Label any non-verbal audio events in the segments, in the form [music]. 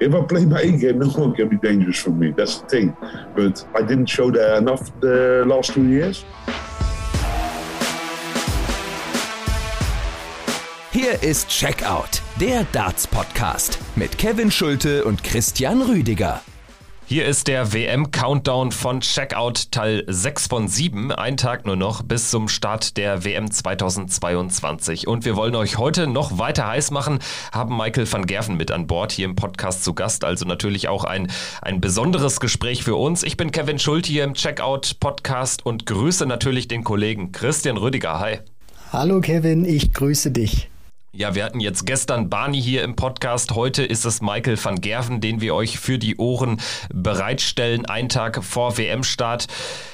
if I play my A game, no one can be dangerous for me. That's the thing. But I didn't show that enough the last two years. Hier ist Checkout, der Darts Podcast mit Kevin Schulte und Christian Rüdiger. Hier ist der WM-Countdown von Checkout Teil 6 von 7. Ein Tag nur noch bis zum Start der WM 2022. Und wir wollen euch heute noch weiter heiß machen, haben Michael van Gerven mit an Bord hier im Podcast zu Gast. Also natürlich auch ein, ein besonderes Gespräch für uns. Ich bin Kevin Schult hier im Checkout-Podcast und grüße natürlich den Kollegen Christian Rüdiger. Hi. Hallo Kevin, ich grüße dich. Ja, wir hatten jetzt gestern Barney hier im Podcast. Heute ist es Michael van Gerven, den wir euch für die Ohren bereitstellen, einen Tag vor WM-Start.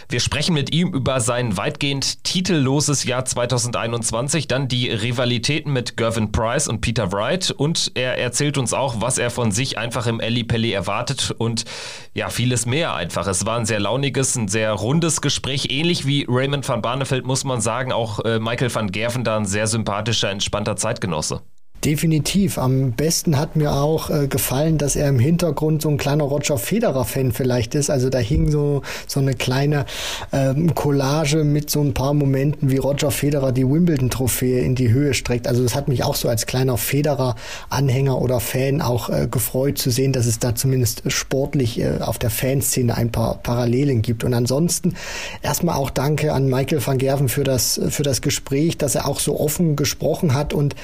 Wir sprechen mit ihm über sein weitgehend titelloses Jahr 2021, dann die Rivalitäten mit Gervin Price und Peter Wright und er erzählt uns auch, was er von sich einfach im Ellie Pelli erwartet und ja, vieles mehr einfach. Es war ein sehr launiges, ein sehr rundes Gespräch, ähnlich wie Raymond van Barneveld, muss man sagen. Auch äh, Michael van Gerven da ein sehr sympathischer, entspannter Zeitgenosse. Also. Definitiv. Am besten hat mir auch äh, gefallen, dass er im Hintergrund so ein kleiner Roger Federer-Fan vielleicht ist. Also da hing so, so eine kleine ähm, Collage mit so ein paar Momenten, wie Roger Federer die Wimbledon-Trophäe in die Höhe streckt. Also das hat mich auch so als kleiner Federer-Anhänger oder Fan auch äh, gefreut zu sehen, dass es da zumindest sportlich äh, auf der Fanszene ein paar Parallelen gibt. Und ansonsten erstmal auch danke an Michael van Gerven für das, für das Gespräch, dass er auch so offen gesprochen hat und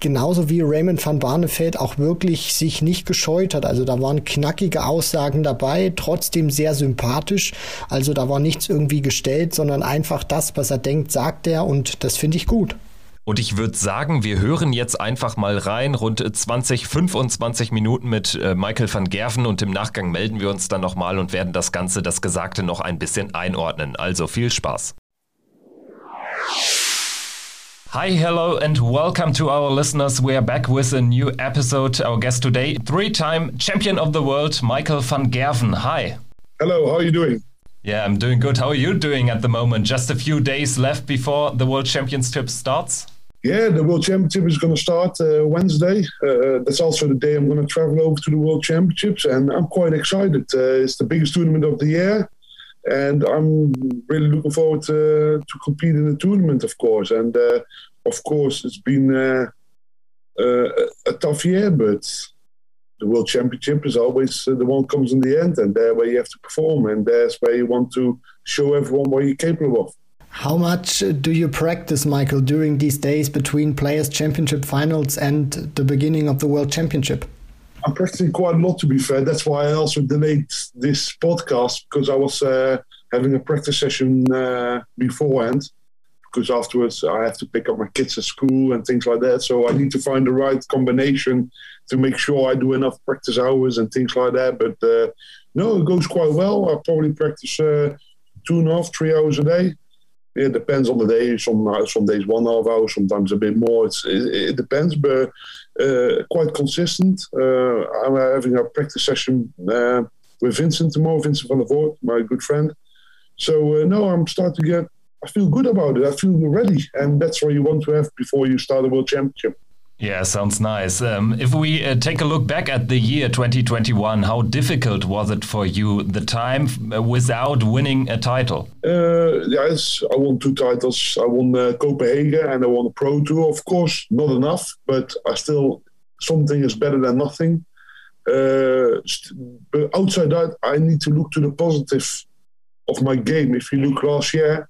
genauso wie Raymond van Barneveld auch wirklich sich nicht gescheut hat. Also da waren knackige Aussagen dabei, trotzdem sehr sympathisch. Also da war nichts irgendwie gestellt, sondern einfach das, was er denkt, sagt er und das finde ich gut. Und ich würde sagen, wir hören jetzt einfach mal rein, rund 20, 25 Minuten mit äh, Michael van Gerven und im Nachgang melden wir uns dann nochmal und werden das Ganze, das Gesagte noch ein bisschen einordnen. Also viel Spaß. Hi, hello, and welcome to our listeners. We are back with a new episode. Our guest today, three time champion of the world, Michael van Gerwen. Hi. Hello, how are you doing? Yeah, I'm doing good. How are you doing at the moment? Just a few days left before the World Championship starts? Yeah, the World Championship is going to start uh, Wednesday. Uh, that's also the day I'm going to travel over to the World Championships, and I'm quite excited. Uh, it's the biggest tournament of the year, and I'm really looking forward to, to compete in the tournament, of course. And uh, of course, it's been uh, uh, a tough year, but the World Championship is always uh, the one comes in the end, and there where you have to perform, and there's where you want to show everyone what you're capable of. How much do you practice, Michael, during these days between Players' Championship finals and the beginning of the World Championship? I'm practicing quite a lot, to be fair. That's why I also delayed this podcast because I was uh, having a practice session uh, beforehand because afterwards I have to pick up my kids at school and things like that. So I need to find the right combination to make sure I do enough practice hours and things like that. But uh, no, it goes quite well. I probably practice uh, two and a half, three hours a day. It depends on the day. Some uh, some days one half hour, sometimes a bit more. It's, it, it depends, but uh, quite consistent. Uh, I'm having a practice session uh, with Vincent tomorrow, Vincent van der Voort, my good friend. So no, I'm starting to get I feel good about it. I feel ready, and that's what you want to have before you start a world championship. Yeah, sounds nice. Um, if we uh, take a look back at the year 2021, how difficult was it for you the time uh, without winning a title? Uh, yes, I won two titles. I won uh, Copenhagen and I won Pro Tour. Of course, not enough, but I still something is better than nothing. Uh, but outside that, I need to look to the positive of my game. If you look last year,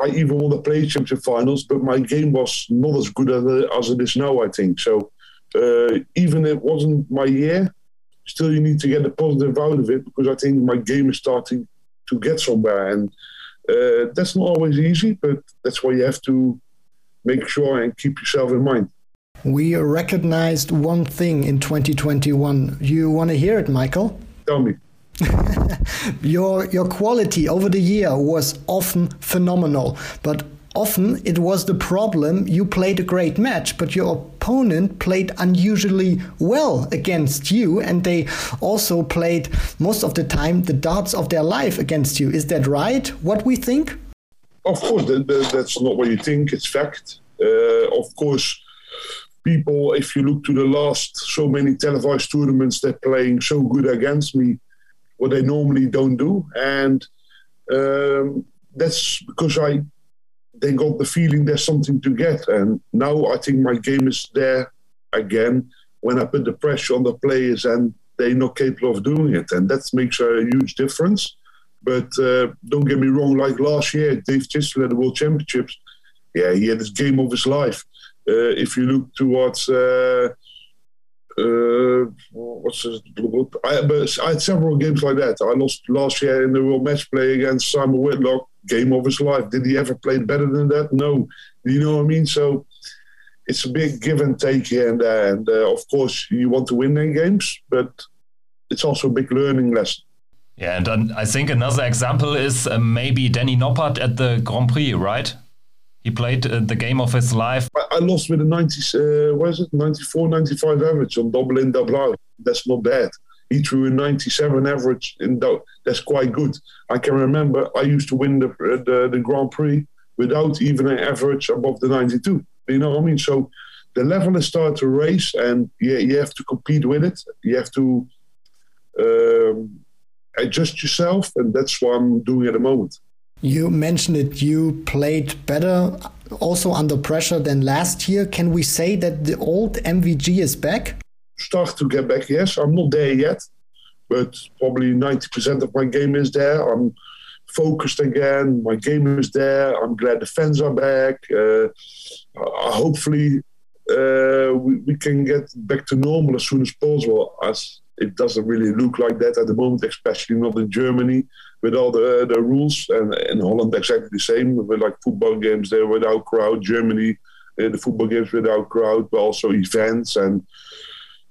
I even won the play championship finals, but my game was not as good as, as it is now. I think so. Uh, even if it wasn't my year, still you need to get the positive out of it because I think my game is starting to get somewhere, and uh, that's not always easy. But that's why you have to make sure and keep yourself in mind. We recognized one thing in 2021. You want to hear it, Michael? Tell me. [laughs] your your quality over the year was often phenomenal, but often it was the problem you played a great match, but your opponent played unusually well against you, and they also played most of the time the darts of their life against you. Is that right? What we think? Of course, that, that, that's not what you think. It's fact. Uh, of course, people, if you look to the last so many televised tournaments, they're playing so good against me, what they normally don't do. And um, that's because I they got the feeling there's something to get. And now I think my game is there again when I put the pressure on the players and they're not capable of doing it. And that makes a huge difference. But uh, don't get me wrong, like last year, Dave Chisnall at the World Championships, yeah, he had his game of his life. Uh, if you look towards uh, uh, what's his, I, I, had several games like that. I lost last year in the World Match Play against Simon Whitlock, game of his life. Did he ever play better than that? No. You know what I mean? So it's a big give and take here and there. And uh, of course, you want to win in games, but it's also a big learning lesson. Yeah, and I think another example is uh, maybe Danny Noppert at the Grand Prix, right? He played uh, the game of his life. I, I lost with a 90, uh, what is it, 94, 95 average on double in, double out. That's not bad. He threw a 97 average, in double. that's quite good. I can remember I used to win the, uh, the, the Grand Prix without even an average above the 92. You know what I mean? So the level is starting to raise, and yeah, you have to compete with it. You have to um, adjust yourself, and that's what I'm doing at the moment. You mentioned it, you played better also under pressure than last year. Can we say that the old MVG is back? Start to get back, yes. I'm not there yet, but probably 90% of my game is there. I'm focused again. My game is there. I'm glad the fans are back. Uh, hopefully, uh, we, we can get back to normal as soon as possible. As it doesn't really look like that at the moment, especially not in Germany with all the the rules. And in Holland, exactly the same. With like football games there without crowd. Germany, uh, the football games without crowd, but also events and.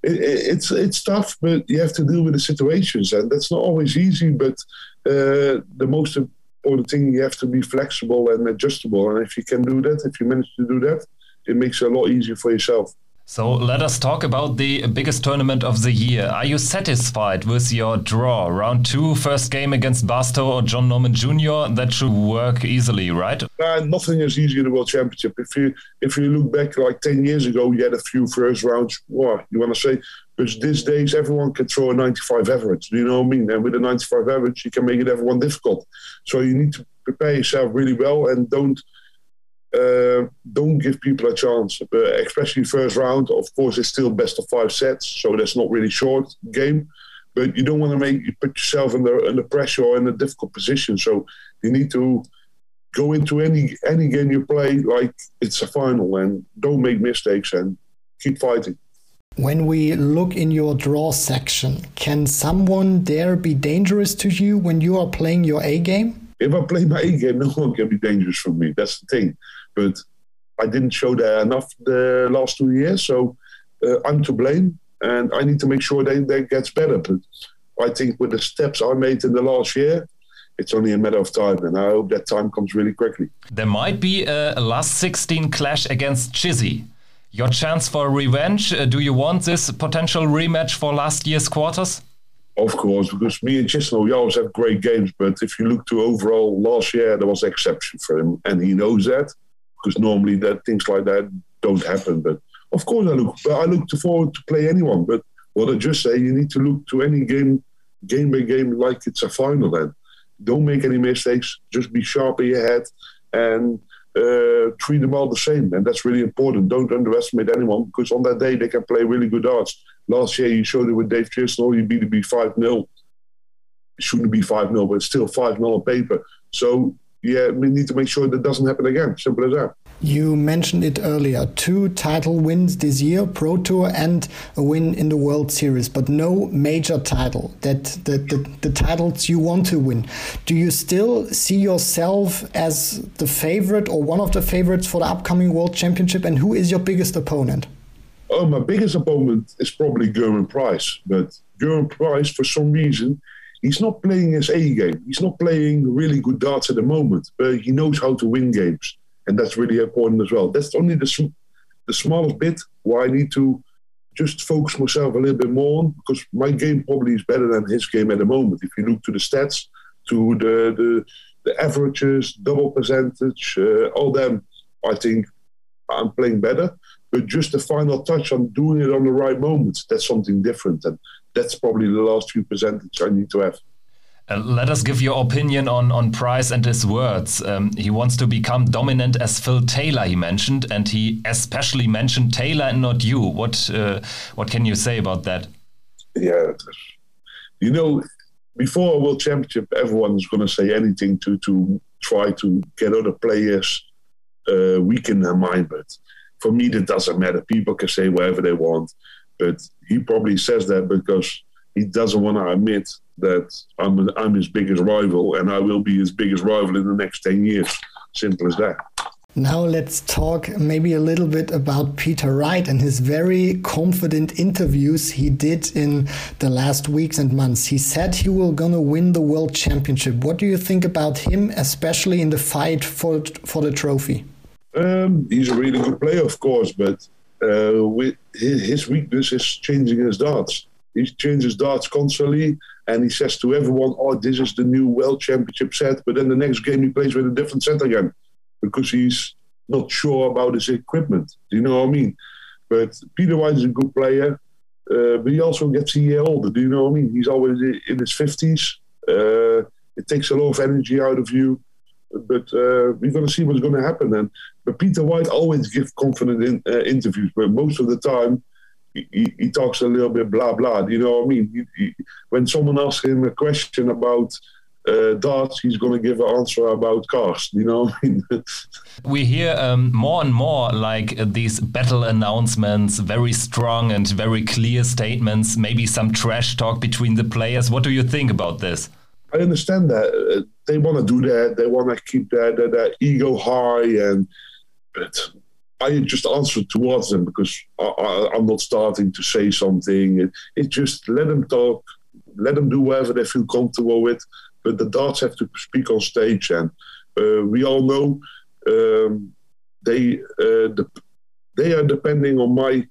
It, it's it's tough, but you have to deal with the situations, and that's not always easy. But uh, the most important thing, you have to be flexible and adjustable. And if you can do that, if you manage to do that, it makes it a lot easier for yourself. So let us talk about the biggest tournament of the year. Are you satisfied with your draw? Round two, first game against Barstow or John Norman Jr. That should work easily, right? Uh, nothing is easy in the World Championship. If you if you look back like ten years ago, you had a few first rounds. What you want to say? Because these days everyone can throw a 95 average. Do you know what I mean? And with a 95 average, you can make it everyone difficult. So you need to prepare yourself really well and don't uh, don't give people a chance, but especially first round. Of course, it's still best of five sets, so that's not really short game. But you don't want to make you put yourself under under pressure or in a difficult position. So you need to go into any any game you play like it's a final, and don't make mistakes and keep fighting. When we look in your draw section, can someone there be dangerous to you when you are playing your A game? If I play my A game, no one can be dangerous for me. That's the thing. But I didn't show that enough the last two years, so uh, I'm to blame, and I need to make sure that that gets better. But I think with the steps I made in the last year, it's only a matter of time, and I hope that time comes really quickly. There might be a last 16 clash against Chizzy. Your chance for revenge? Uh, do you want this potential rematch for last year's quarters? Of course, because me and Chisnall, we always have great games. But if you look to overall last year, there was exception for him, and he knows that because normally that things like that don't happen. But of course, I look, I look forward to play anyone. But what I just say, you need to look to any game, game by game, like it's a final. Then don't make any mistakes. Just be sharp in your head and uh, treat them all the same. And that's really important. Don't underestimate anyone because on that day they can play really good darts. Last year you showed it with Dave Chisnall, you beat it be 5 0. It shouldn't be 5 0, but it's still 5 0 on paper. So yeah, we need to make sure that doesn't happen again. Simple as that. You mentioned it earlier. Two title wins this year, Pro Tour and a win in the World Series, but no major title. That the, the, the titles you want to win. Do you still see yourself as the favorite or one of the favorites for the upcoming World Championship? And who is your biggest opponent? Oh, my biggest opponent is probably Gerwyn Price. But Gerwyn Price, for some reason, he's not playing his A game. He's not playing really good darts at the moment, but he knows how to win games, and that's really important as well. That's only the the smallest bit where I need to just focus myself a little bit more on because my game probably is better than his game at the moment. If you look to the stats, to the the, the averages, double percentage, uh, all them, I think I'm playing better. But just the final touch on doing it on the right moments, that's something different. And that's probably the last few percentage I need to have. Uh, let us give your opinion on, on Price and his words. Um, he wants to become dominant as Phil Taylor, he mentioned, and he especially mentioned Taylor and not you. What uh, what can you say about that? Yeah, you know, before a World Championship, everyone's going to say anything to to try to get other players uh, weak in their mind. But for me, that doesn't matter. People can say whatever they want, but he probably says that because he doesn't want to admit that I'm, I'm his biggest rival and I will be his biggest rival in the next 10 years. Simple as that. Now let's talk maybe a little bit about Peter Wright and his very confident interviews he did in the last weeks and months. He said he will gonna win the world championship. What do you think about him, especially in the fight for for the trophy? Um, he's a really good player, of course, but uh, with his weakness is changing his darts. He changes darts constantly, and he says to everyone, "Oh, this is the new world championship set." But then the next game he plays with a different set again because he's not sure about his equipment. Do you know what I mean? But Peter Wright is a good player, uh, but he also gets a year older. Do you know what I mean? He's always in his fifties. Uh, it takes a lot of energy out of you, but uh, we're going to see what's going to happen. And but Peter Wright always gives confident in, uh, interviews, but most of the time he, he, talks a little bit blah blah. You know what I mean? He, he, when someone asks him a question about uh, darts, he's going to give an answer about cars. You know what I mean? [laughs] we hear um, more and more like uh, these battle announcements, very strong and very clear statements. Maybe some trash talk between the players. What do you think about this? I understand that uh, they want to do that. They want to keep their, their, their ego high, and but I just answer towards them because I, am not starting to say something. It, just let them talk, let them do whatever they feel comfortable with. But the darts have to speak on stage, and uh, we all know um, they uh, the, they are depending on my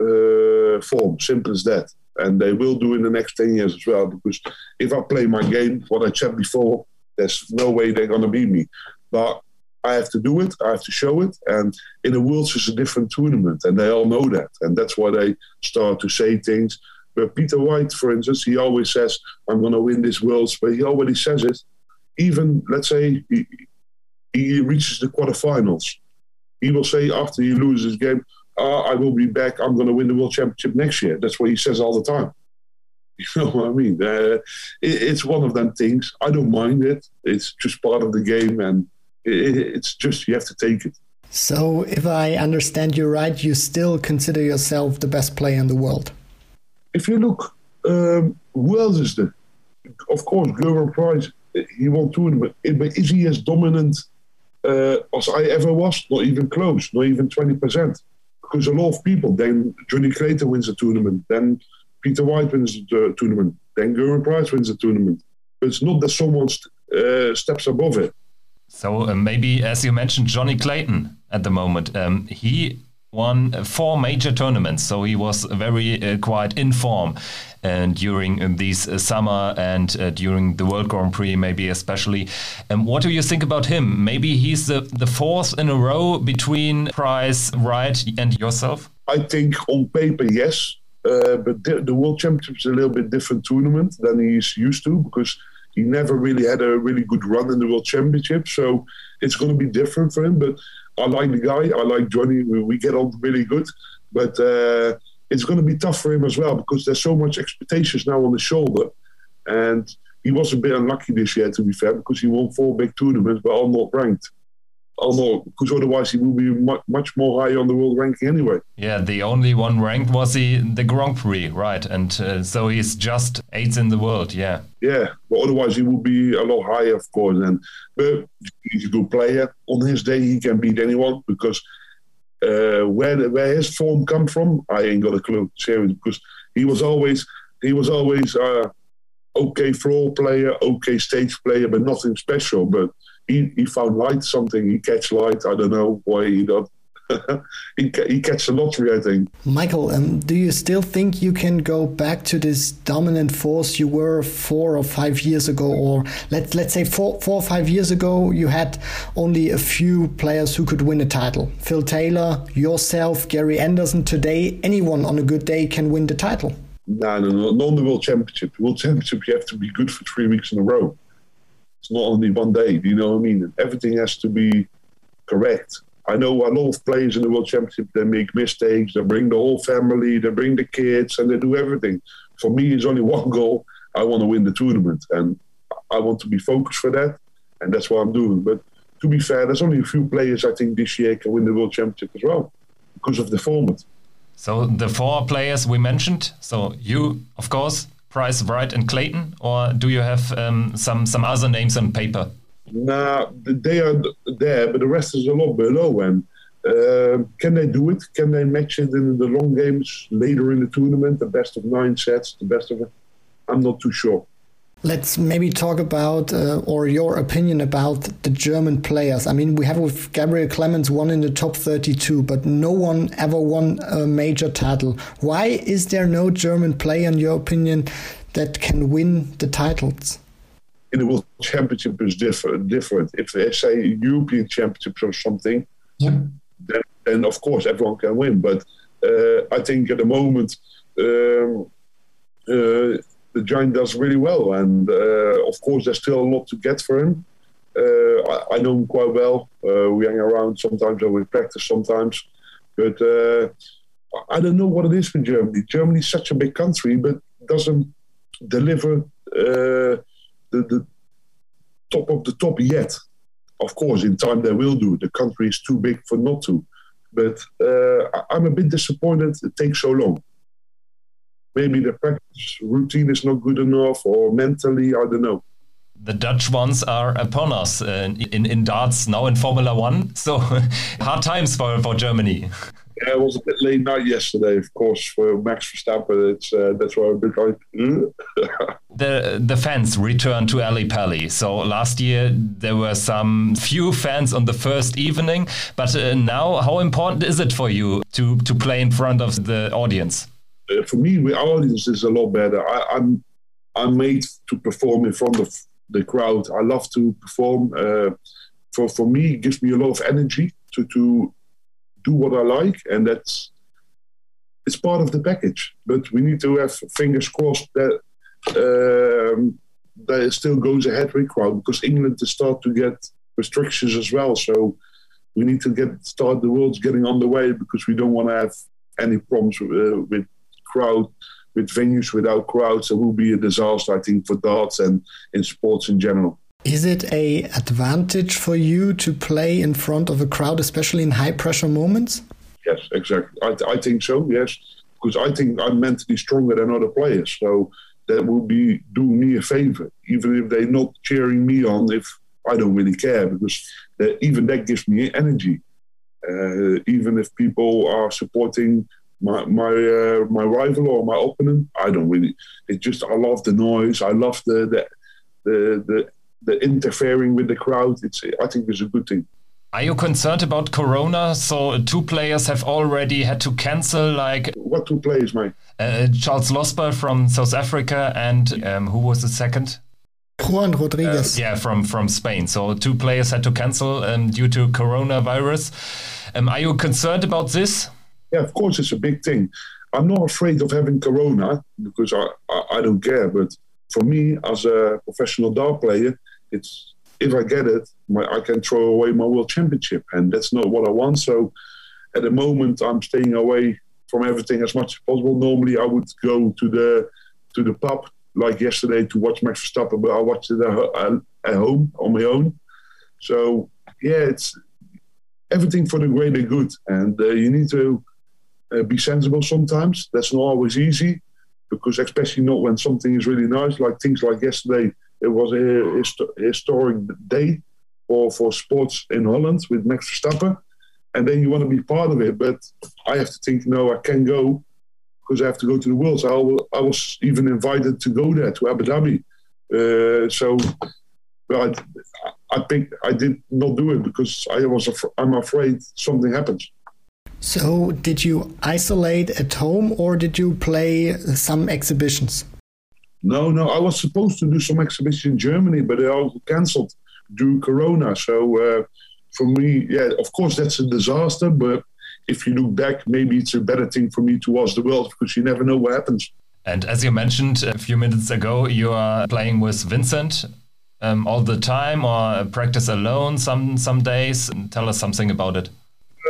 uh, form. Simple as that, and they will do in the next ten years as well. Because if I play my game, what I said before, there's no way they're gonna beat me. But I have to do it. I have to show it. And in the Worlds, it's a different tournament, and they all know that. And that's why they start to say things. But Peter Wright, for instance, he always says, "I'm going to win this Worlds," but he already says it. Even let's say he, he reaches the quarterfinals, he will say after he loses his game, oh, "I will be back. I'm going to win the World Championship next year." That's what he says all the time. [laughs] You know what I mean? Uh, it, it's one of them things. I don't mind it. It's just part of the game, and it's just you have to take it. So, if I understand you right, you still consider yourself the best player in the world. If you look, um, who else is there? Of course, Gerwyn Price. He won two, but is he as dominant uh, as I ever was? Not even close. Not even twenty percent. Because a lot of people. Then Johnny Clayton wins the tournament. Then Peter Wright wins the tournament. Then Gerwyn Price wins the tournament. But it's not that someone st- uh, steps above it. So uh, maybe, as you mentioned, Johnny Clayton at the moment, um, he won four major tournaments, so he was very uh, quite in form. And during uh, these uh, summer and uh, during the World Grand Prix, maybe especially. Um, what do you think about him? Maybe he's the, the fourth in a row between Price, Wright, and yourself? I think on paper, yes. Uh, but the, the World Championship is a little bit different tournament than he's used to because he never really had a really good run in the World Championship, so it's going to be different for him. But I like the guy. I like Johnny. We, we get on really good, but uh, it's going to be tough for him as well because there's so much expectations now on his shoulder, and he was a bit unlucky this year, to be fair, because he won four big tournaments, but all not ranked. Although, because otherwise he will be much, much more high on the world ranking anyway. Yeah, the only one ranked was the, the Grand Prix, right? And uh, so he's just eighth in the world, yeah. Yeah, but otherwise he would be a lot higher, of course. And But he's a good player. On his day, he can beat anyone because uh, where where his form come from, I ain't got a clue, seriously, because he was always he was always uh, okay floor player, okay stage player, but nothing special. But he, he found light something. He catch light. I don't know why he does. [laughs] he, he catch the lottery, I think. Michael, um, do you still think you can go back to this dominant force you were four or five years ago, or let let's say four four or five years ago, you had only a few players who could win a title. Phil Taylor, yourself, Gary Anderson. Today, anyone on a good day can win the title. No, no, no, not on the World Championship. The World Championship, you have to be good for three weeks in a row. It's not only one day. Do you know what I mean? Everything has to be correct. I know a lot of players in the World Championship, they make mistakes, they bring the whole family, they bring the kids, and they do everything. For me, it's only [laughs] one goal. I want to win the tournament, and I want to be focused for that, and that's what I'm doing. But to be fair, there's only a few players I think this year can win the World Championship as well because of the format. So the four players we mentioned. So you, of course, Price, Wright, and Clayton, or do you have um, some some other names on paper? Nah, they are there, but the rest is a lot below. And uh, can they do it? Can they match it in the long games later in the tournament? The best of nine sets, the best of it? I'm not too sure. Let's maybe talk about, uh, or your opinion about the German players. I mean, we have with Gabriel Clemens one in the top 32, but no one ever won a major title. Why is there no German player, in your opinion, that can win the titles? In the World Championship is different. Different. If they say European Championships or something, yeah. then, then of course everyone can win. But uh, I think at the moment. Um, uh, the giant does really well, and uh, of course there's still a lot to get for him. Uh, I, I, know him quite well. Uh, we hang around sometimes, or we practice sometimes, but I don't know what it is with Germany. Germany is such a big country, but doesn't deliver the, the top of the top yet. Of course, in time they will do. The country is too big for not to. But uh, I'm a bit disappointed it takes so long maybe the practice routine is not good enough or mentally, I don't know. The Dutch ones are upon us uh, in, in darts, now in Formula One. So [laughs] hard times for, for Germany. Yeah, it was a bit late night yesterday, of course, for Max Verstappen. It's uh, that's why I'm a bit like. [laughs] the the fans return to Ally Pally. So last year there were some few fans on the first evening, but uh, now how important is it for you to to play in front of the audience? Uh, for me, with audience is a lot better. I, I'm I'm made to perform in front of the crowd. I love to perform. Uh, for for me, it gives me a lot of energy to to do what I like, and that's it's part of the package. But we need to have fingers crossed that um, that it still goes ahead with crowd because England to start to get restrictions as well. So we need to get start the world's getting on the way because we don't want to have any problems uh, with crowd with venues without crowds, it will be a disaster, I think, for darts and in sports in general. Is it a advantage for you to play in front of a crowd, especially in high pressure moments? Yes, exactly. I, I think so. Yes, because I think I'm mentally stronger than other players, so that will be doing me a favor, even if they're not cheering me on. If I don't really care, because that, even that gives me energy. Uh, even if people are supporting my my uh, my rival or my opponent. I don't really. It just I love the noise. I love the the the the, the interfering with the crowd. It's I think it's a good thing. Are you concerned about Corona? So two players have already had to cancel. Like what two players, mate? Uh, Charles Losper from South Africa and um, who was the second? Juan Rodriguez. Uh, yeah, from from Spain. So two players had to cancel um, due to coronavirus. Um, are you concerned about this? Yeah, of course, it's a big thing. I'm not afraid of having corona because I, I, I don't care. But for me, as a professional dart player, it's if I get it, my, I can throw away my world championship, and that's not what I want. So, at the moment, I'm staying away from everything as much as possible. Normally, I would go to the to the pub like yesterday to watch Max Verstappen, but I watched it at, at home on my own. So, yeah, it's everything for the greater good, and uh, you need to uh, be sensible sometimes. That's not always easy because, especially not when something is really nice, like things like yesterday. It was a hist- historic day for, for sports in Holland with Max Verstappen. And then you want to be part of it. But I have to think, no, I can go because I have to go to the World. So I, was even invited to go there to Abu Dhabi. Uh, so but I, I think I did not do it because I was I'm afraid something happens. So, did you isolate at home or did you play some exhibitions? No, no. I was supposed to do some exhibition in Germany, but they all cancelled due Corona. So uh, for me, yeah, of course that's a disaster. But if you look back, maybe it's a better thing for me to watch the world because you never know what happens. And as you mentioned a few minutes ago, you are playing with Vincent um, all the time, or practice alone some some days. Tell us something about it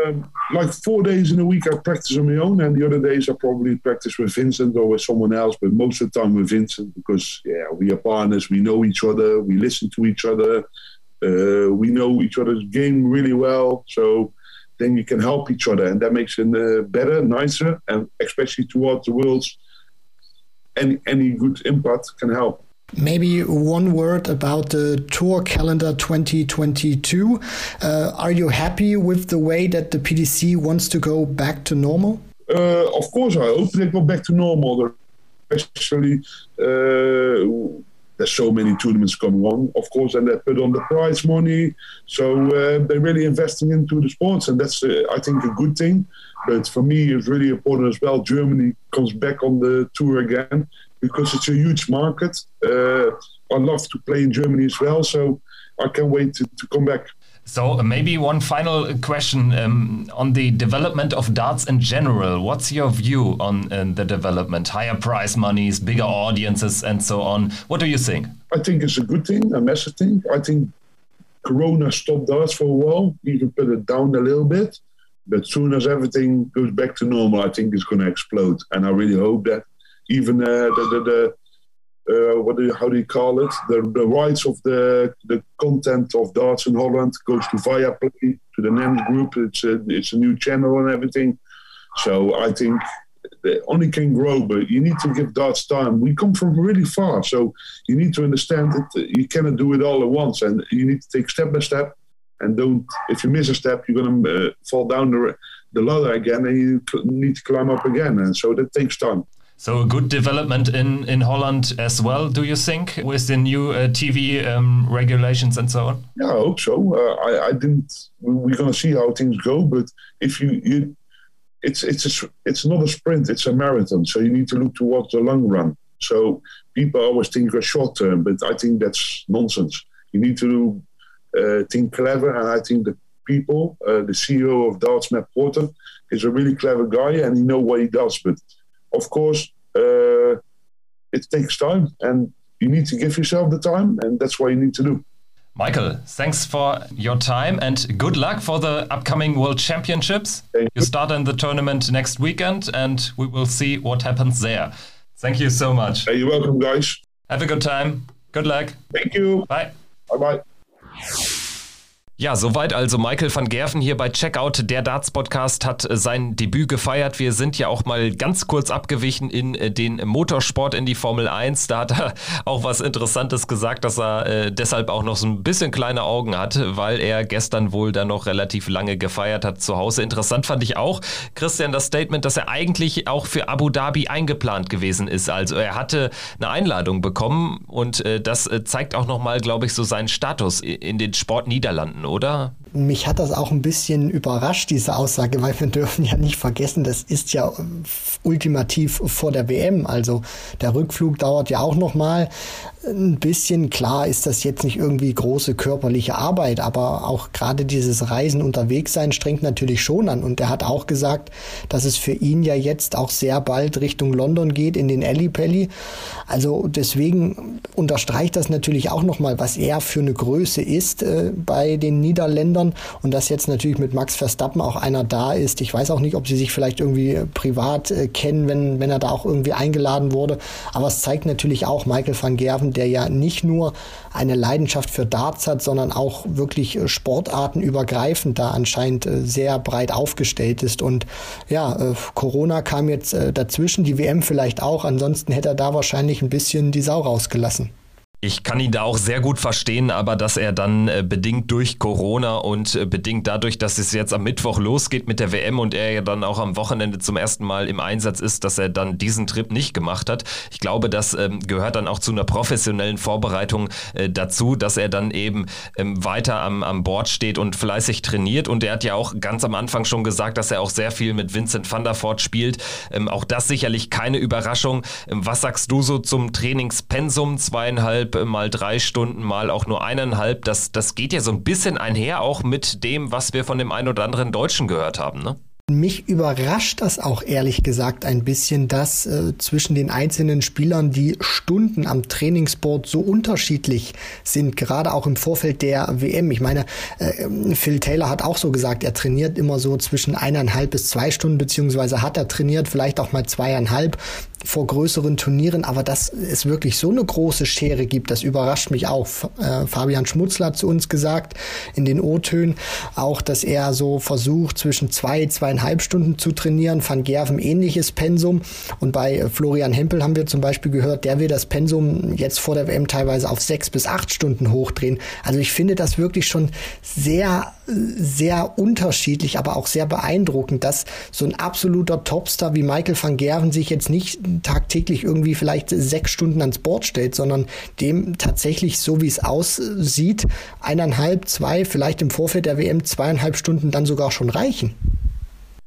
um, like four days in a week I practice on my own, and the other days I probably practice with Vincent or with someone else. But most of the time with Vincent because yeah, we are partners. We know each other. We listen to each other. Uh, we know each other's game really well. So then you can help each other, and that makes it uh, better, nicer, and especially towards the world's any any good impact can help. Maybe one word about the tour calendar 2022. Uh, are you happy with the way that the PDC wants to go back to normal? Uh, of course, I hope they go back to normal. Especially, uh, there's so many tournaments coming on, of course, and they put on the prize money. So uh, they're really investing into the sports, and that's, uh, I think, a good thing. But for me, it's really important as well. Germany comes back on the tour again because it's a huge market. Uh, I love to play in Germany as well, so I can't wait to, to come back. So maybe one final question um, on the development of darts in general. What's your view on uh, the development? Higher prize monies, bigger audiences, and so on. What do you think? I think it's a good thing, a massive thing. I think Corona stopped darts for a while, even put it down a little bit. But soon as everything goes back to normal, I think it's going to explode. And I really hope that even uh, the, the, the uh, what do you, how do you call it? The, the rights of the the content of darts in Holland goes to Viaplay to the NENT group. It's a it's a new channel and everything. So I think they only can grow, but you need to give darts time. We come from really far, so you need to understand that you cannot do it all at once, and you need to take step by step. And don't if you miss a step, you're gonna uh, fall down the the ladder again, and you need to climb up again. And so that takes time. So a good development in, in Holland as well, do you think, with the new uh, TV um, regulations and so on? Yeah, I hope so. Uh, I, I didn't. We're going to see how things go, but if you, you it's it's a, it's not a sprint; it's a marathon. So you need to look towards the long run. So people always think a short term, but I think that's nonsense. You need to uh, think clever, and I think the people, uh, the CEO of Darts, Matt Porter, is a really clever guy, and he know what he does. But of course, uh, it takes time and you need to give yourself the time, and that's what you need to do. Michael, thanks for your time and good luck for the upcoming World Championships. You. you start in the tournament next weekend, and we will see what happens there. Thank you so much. Hey, you're welcome, guys. Have a good time. Good luck. Thank you. Bye. Bye bye. Ja, soweit also Michael van Gerven hier bei Checkout. Der Darts Podcast hat äh, sein Debüt gefeiert. Wir sind ja auch mal ganz kurz abgewichen in äh, den Motorsport, in die Formel 1. Da hat er [laughs] auch was Interessantes gesagt, dass er äh, deshalb auch noch so ein bisschen kleine Augen hat, weil er gestern wohl dann noch relativ lange gefeiert hat zu Hause. Interessant fand ich auch, Christian, das Statement, dass er eigentlich auch für Abu Dhabi eingeplant gewesen ist. Also er hatte eine Einladung bekommen und das zeigt auch nochmal, glaube ich, so seinen Status in den Sportniederlanden oder? Mich hat das auch ein bisschen überrascht, diese Aussage, weil wir dürfen ja nicht vergessen, das ist ja ultimativ vor der WM. Also der Rückflug dauert ja auch noch mal ein bisschen. Klar ist das jetzt nicht irgendwie große körperliche Arbeit, aber auch gerade dieses Reisen unterwegs sein strengt natürlich schon an. Und er hat auch gesagt, dass es für ihn ja jetzt auch sehr bald Richtung London geht in den Ellipelli. Also deswegen unterstreicht das natürlich auch noch mal, was er für eine Größe ist äh, bei den Niederländern und dass jetzt natürlich mit Max Verstappen auch einer da ist. Ich weiß auch nicht, ob sie sich vielleicht irgendwie privat äh, kennen, wenn, wenn er da auch irgendwie eingeladen wurde. Aber es zeigt natürlich auch Michael van Gerven, der ja nicht nur eine Leidenschaft für Darts hat, sondern auch wirklich äh, sportartenübergreifend da anscheinend äh, sehr breit aufgestellt ist. Und ja, äh, Corona kam jetzt dazwischen, die WM vielleicht auch. Ansonsten hätte er da wahrscheinlich ein bisschen die Sau rausgelassen. Ich kann ihn da auch sehr gut verstehen, aber dass er dann äh, bedingt durch Corona und äh, bedingt dadurch, dass es jetzt am Mittwoch losgeht mit der WM und er ja dann auch am Wochenende zum ersten Mal im Einsatz ist, dass er dann diesen Trip nicht gemacht hat. Ich glaube, das ähm, gehört dann auch zu einer professionellen Vorbereitung äh, dazu, dass er dann eben ähm, weiter am, am Bord steht und fleißig trainiert. Und er hat ja auch ganz am Anfang schon gesagt, dass er auch sehr viel mit Vincent van der Voort spielt. Ähm, auch das sicherlich keine Überraschung. Ähm, was sagst du so zum Trainingspensum? Zweieinhalb mal drei Stunden, mal auch nur eineinhalb. Das, das geht ja so ein bisschen einher auch mit dem, was wir von dem einen oder anderen Deutschen gehört haben, ne? Mich überrascht das auch ehrlich gesagt ein bisschen, dass äh, zwischen den einzelnen Spielern die Stunden am Trainingsboard so unterschiedlich sind, gerade auch im Vorfeld der WM. Ich meine, äh, Phil Taylor hat auch so gesagt, er trainiert immer so zwischen eineinhalb bis zwei Stunden, beziehungsweise hat er trainiert, vielleicht auch mal zweieinhalb vor größeren Turnieren, aber dass es wirklich so eine große Schere gibt, das überrascht mich auch. Äh, Fabian Schmutzler hat zu uns gesagt in den O-Tönen auch, dass er so versucht zwischen zwei, zweieinhalb Stunden zu trainieren. Van Gerven ähnliches Pensum und bei äh, Florian Hempel haben wir zum Beispiel gehört, der will das Pensum jetzt vor der WM teilweise auf sechs bis acht Stunden hochdrehen. Also ich finde das wirklich schon sehr, sehr unterschiedlich, aber auch sehr beeindruckend, dass so ein absoluter Topstar wie Michael van Gerven sich jetzt nicht tagtäglich irgendwie vielleicht sechs Stunden ans Board stellt, sondern dem tatsächlich, so wie es aussieht, eineinhalb, zwei, vielleicht im Vorfeld der WM zweieinhalb Stunden dann sogar schon reichen.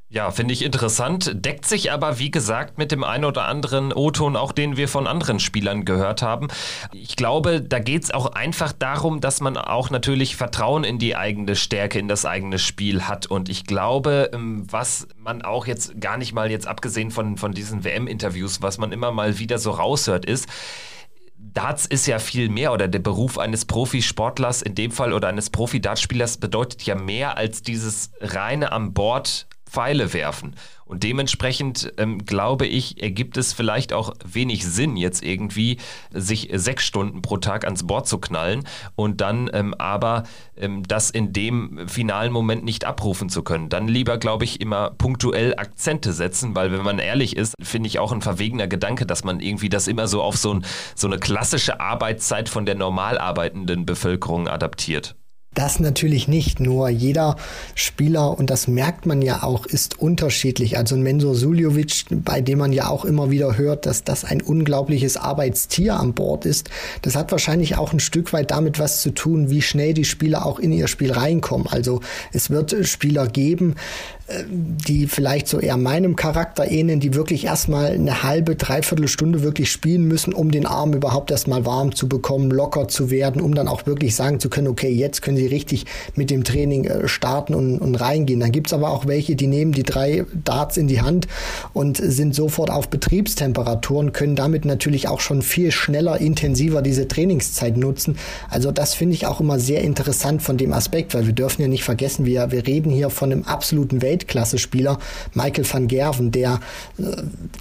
Ja, finde ich interessant. Deckt sich aber, wie gesagt, mit dem einen oder anderen O-Ton, auch den wir von anderen Spielern gehört haben. Ich glaube, da geht es auch einfach darum, dass man auch natürlich Vertrauen in die eigene Stärke, in das eigene Spiel hat. Und ich glaube, ähm, was man auch jetzt gar nicht mal jetzt abgesehen von, von diesen WM-Interviews, was man immer mal wieder so raushört, ist, Darts ist ja viel mehr oder der Beruf eines Profisportlers in dem Fall oder eines Profi-Dartspielers bedeutet ja mehr als dieses reine am Bord Pfeile werfen. Und dementsprechend ähm, glaube ich, ergibt es vielleicht auch wenig Sinn, jetzt irgendwie sich sechs Stunden pro Tag ans Board zu knallen und dann ähm, aber ähm, das in dem finalen Moment nicht abrufen zu können. Dann lieber, glaube ich, immer punktuell Akzente setzen, weil wenn man ehrlich ist, finde ich auch ein verwegener Gedanke, dass man irgendwie das immer so auf so, ein, so eine klassische Arbeitszeit von der normal arbeitenden Bevölkerung adaptiert. Das natürlich nicht, nur jeder Spieler, und das merkt man ja auch, ist unterschiedlich. Also ein Mensur Suljovic, bei dem man ja auch immer wieder hört, dass das ein unglaubliches Arbeitstier an Bord ist, das hat wahrscheinlich auch ein Stück weit damit was zu tun, wie schnell die Spieler auch in ihr Spiel reinkommen. Also es wird Spieler geben, die vielleicht so eher meinem Charakter ähneln, die wirklich erstmal eine halbe, dreiviertel Stunde wirklich spielen müssen, um den Arm überhaupt erstmal warm zu bekommen, locker zu werden, um dann auch wirklich sagen zu können, okay, jetzt können sie richtig mit dem Training äh, starten und, und reingehen. Dann gibt's aber auch welche, die nehmen die drei Darts in die Hand und sind sofort auf Betriebstemperaturen, können damit natürlich auch schon viel schneller, intensiver diese Trainingszeit nutzen. Also das finde ich auch immer sehr interessant von dem Aspekt, weil wir dürfen ja nicht vergessen, wir, wir reden hier von einem absoluten Welt Weltklasse-Spieler Michael van Gerven, der äh,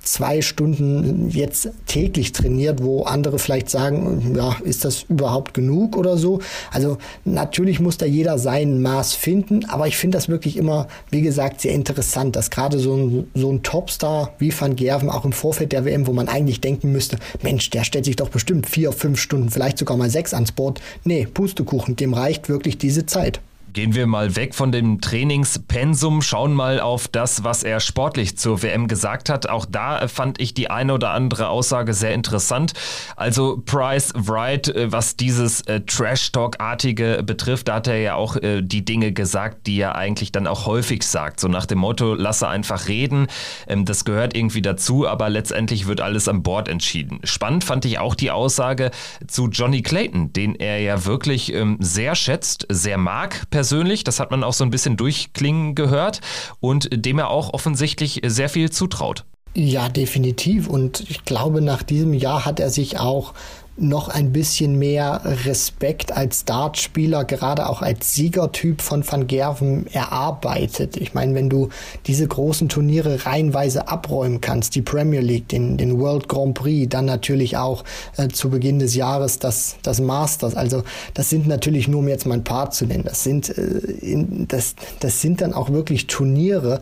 zwei Stunden jetzt täglich trainiert, wo andere vielleicht sagen, ja, ist das überhaupt genug oder so? Also natürlich muss da jeder sein Maß finden, aber ich finde das wirklich immer, wie gesagt, sehr interessant, dass gerade so ein, so ein Topstar wie Van Gerven auch im Vorfeld der WM, wo man eigentlich denken müsste, Mensch, der stellt sich doch bestimmt vier, fünf Stunden, vielleicht sogar mal sechs ans Board. Nee, Pustekuchen, dem reicht wirklich diese Zeit. Gehen wir mal weg von dem Trainingspensum, schauen mal auf das, was er sportlich zur WM gesagt hat. Auch da fand ich die eine oder andere Aussage sehr interessant. Also Price Wright, äh, was dieses äh, Trash-Talk-artige betrifft, da hat er ja auch äh, die Dinge gesagt, die er eigentlich dann auch häufig sagt. So nach dem Motto, lasse einfach reden. Ähm, das gehört irgendwie dazu, aber letztendlich wird alles an Bord entschieden. Spannend fand ich auch die Aussage zu Johnny Clayton, den er ja wirklich ähm, sehr schätzt, sehr mag persönlich persönlich, das hat man auch so ein bisschen durchklingen gehört und dem er auch offensichtlich sehr viel zutraut. Ja, definitiv. Und ich glaube, nach diesem Jahr hat er sich auch noch ein bisschen mehr Respekt als Dartspieler, gerade auch als Siegertyp von Van Gerven erarbeitet. Ich meine, wenn du diese großen Turniere reihenweise abräumen kannst, die Premier League, den, den World Grand Prix, dann natürlich auch äh, zu Beginn des Jahres das, das Masters. Also das sind natürlich nur, um jetzt mal ein paar zu nennen, das sind, äh, in, das, das sind dann auch wirklich Turniere,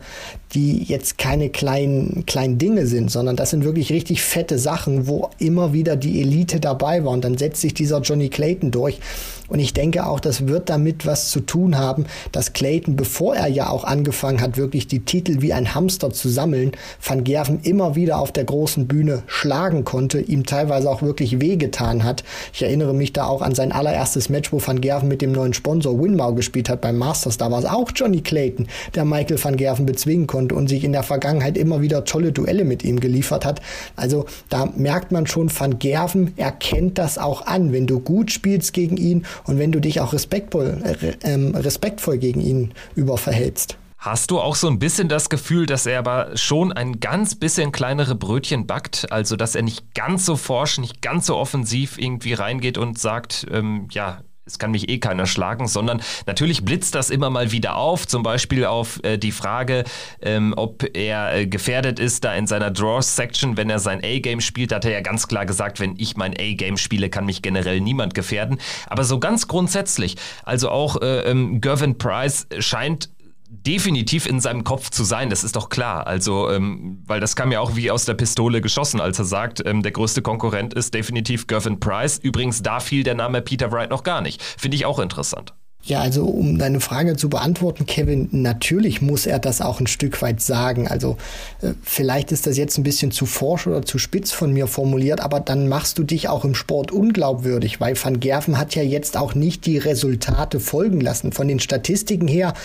die jetzt keine kleinen, kleinen Dinge sind, sondern das sind wirklich richtig fette Sachen, wo immer wieder die Elite dabei war. Und dann setzt sich dieser Johnny Clayton durch. Und ich denke auch, das wird damit was zu tun haben, dass Clayton, bevor er ja auch angefangen hat, wirklich die Titel wie ein Hamster zu sammeln, Van Gerven immer wieder auf der großen Bühne schlagen konnte, ihm teilweise auch wirklich wehgetan hat. Ich erinnere mich da auch an sein allererstes Match, wo Van Gerven mit dem neuen Sponsor Winmau gespielt hat beim Masters. Da war es auch Johnny Clayton, der Michael van Gerven bezwingen konnte und sich in der Vergangenheit immer wieder tolle Duelle mit ihm geliefert hat. Also da merkt man schon, Van Gerven erkennt das auch an, wenn du gut spielst gegen ihn und wenn du dich auch respektvoll, äh, äh, respektvoll gegen ihn überverhältst. Hast du auch so ein bisschen das Gefühl, dass er aber schon ein ganz bisschen kleinere Brötchen backt? Also, dass er nicht ganz so forsch, nicht ganz so offensiv irgendwie reingeht und sagt, ähm, ja, es kann mich eh keiner schlagen, sondern natürlich blitzt das immer mal wieder auf, zum Beispiel auf äh, die Frage, ähm, ob er äh, gefährdet ist, da in seiner Draws-Section, wenn er sein A-Game spielt, hat er ja ganz klar gesagt, wenn ich mein A-Game spiele, kann mich generell niemand gefährden. Aber so ganz grundsätzlich, also auch äh, ähm, Gervin Price scheint definitiv in seinem Kopf zu sein, das ist doch klar. Also, ähm, weil das kam ja auch wie aus der Pistole geschossen, als er sagt, ähm, der größte Konkurrent ist definitiv Gervin Price. Übrigens, da fiel der Name Peter Wright noch gar nicht. Finde ich auch interessant. Ja, also um deine Frage zu beantworten, Kevin, natürlich muss er das auch ein Stück weit sagen. Also äh, vielleicht ist das jetzt ein bisschen zu forsch oder zu spitz von mir formuliert, aber dann machst du dich auch im Sport unglaubwürdig, weil Van Gerven hat ja jetzt auch nicht die Resultate folgen lassen. Von den Statistiken her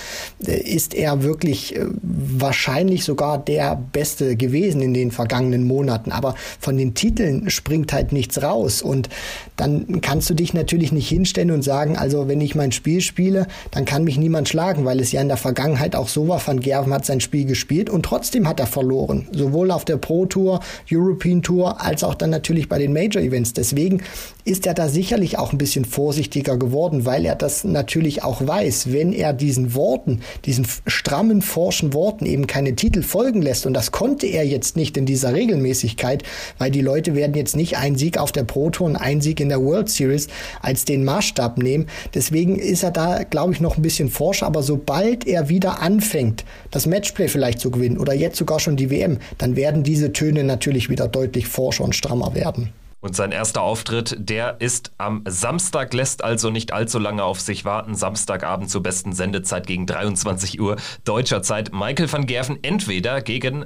äh, ist er wirklich äh, wahrscheinlich sogar der Beste gewesen in den vergangenen Monaten, aber von den Titeln springt halt nichts raus und dann kannst du dich natürlich nicht hinstellen und sagen, also wenn ich mein Spiel spiele, dann kann mich niemand schlagen, weil es ja in der Vergangenheit auch so war, Van Gerven hat sein Spiel gespielt und trotzdem hat er verloren. Sowohl auf der Pro Tour, European Tour, als auch dann natürlich bei den Major Events. Deswegen ist er da sicherlich auch ein bisschen vorsichtiger geworden, weil er das natürlich auch weiß, wenn er diesen Worten, diesen strammen, forschen Worten eben keine Titel folgen lässt. Und das konnte er jetzt nicht in dieser Regelmäßigkeit, weil die Leute werden jetzt nicht einen Sieg auf der Pro Tour und einen Sieg in der World Series als den Maßstab nehmen. Deswegen ist er da, glaube ich, noch ein bisschen forscher. Aber sobald er wieder anfängt, das Matchplay vielleicht zu gewinnen oder jetzt sogar schon die WM, dann werden diese Töne natürlich wieder deutlich forscher und strammer werden. Und sein erster Auftritt, der ist am Samstag, lässt also nicht allzu lange auf sich warten. Samstagabend zur besten Sendezeit gegen 23 Uhr deutscher Zeit. Michael van Gerven entweder gegen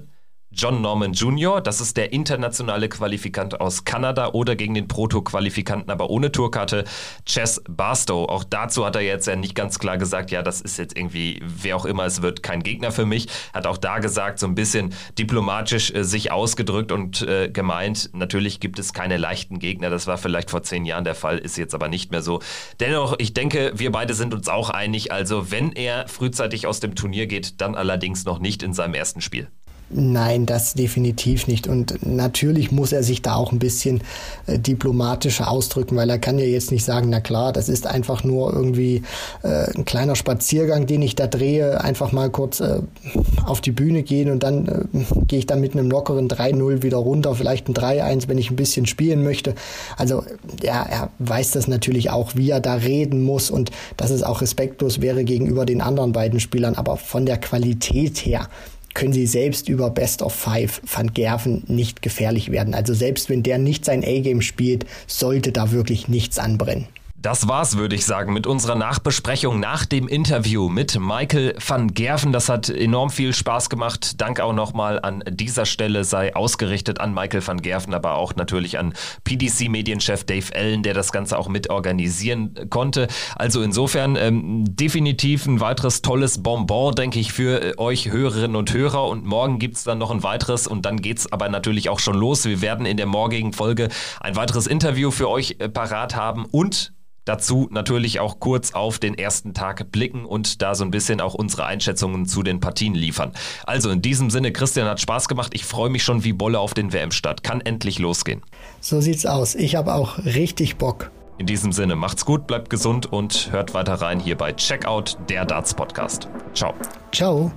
John Norman Jr., das ist der internationale Qualifikant aus Kanada oder gegen den Proto-Qualifikanten, aber ohne Tourkarte, Chess Barstow. Auch dazu hat er jetzt ja nicht ganz klar gesagt, ja, das ist jetzt irgendwie, wer auch immer, es wird kein Gegner für mich. Hat auch da gesagt, so ein bisschen diplomatisch äh, sich ausgedrückt und äh, gemeint, natürlich gibt es keine leichten Gegner. Das war vielleicht vor zehn Jahren der Fall, ist jetzt aber nicht mehr so. Dennoch, ich denke, wir beide sind uns auch einig. Also, wenn er frühzeitig aus dem Turnier geht, dann allerdings noch nicht in seinem ersten Spiel. Nein, das definitiv nicht. Und natürlich muss er sich da auch ein bisschen äh, diplomatischer ausdrücken, weil er kann ja jetzt nicht sagen, na klar, das ist einfach nur irgendwie äh, ein kleiner Spaziergang, den ich da drehe, einfach mal kurz äh, auf die Bühne gehen und dann äh, gehe ich dann mit einem lockeren 3-0 wieder runter, vielleicht ein 3-1, wenn ich ein bisschen spielen möchte. Also ja, er weiß das natürlich auch, wie er da reden muss und dass es auch respektlos wäre gegenüber den anderen beiden Spielern, aber von der Qualität her können sie selbst über Best of Five Van Gerven nicht gefährlich werden. Also selbst wenn der nicht sein A-Game spielt, sollte da wirklich nichts anbrennen. Das war's, würde ich sagen, mit unserer Nachbesprechung nach dem Interview mit Michael van Gerven. Das hat enorm viel Spaß gemacht. Dank auch nochmal an dieser Stelle sei ausgerichtet an Michael van Gerven, aber auch natürlich an PDC-Medienchef Dave Allen, der das Ganze auch mit organisieren konnte. Also insofern ähm, definitiv ein weiteres tolles Bonbon, denke ich, für äh, euch Hörerinnen und Hörer. Und morgen gibt's dann noch ein weiteres und dann geht's aber natürlich auch schon los. Wir werden in der morgigen Folge ein weiteres Interview für euch äh, parat haben und Dazu natürlich auch kurz auf den ersten Tag blicken und da so ein bisschen auch unsere Einschätzungen zu den Partien liefern. Also in diesem Sinne, Christian hat Spaß gemacht. Ich freue mich schon wie Bolle auf den WM-Start. Kann endlich losgehen. So sieht's aus. Ich habe auch richtig Bock. In diesem Sinne, macht's gut, bleibt gesund und hört weiter rein hier bei Checkout, der Darts Podcast. Ciao. Ciao.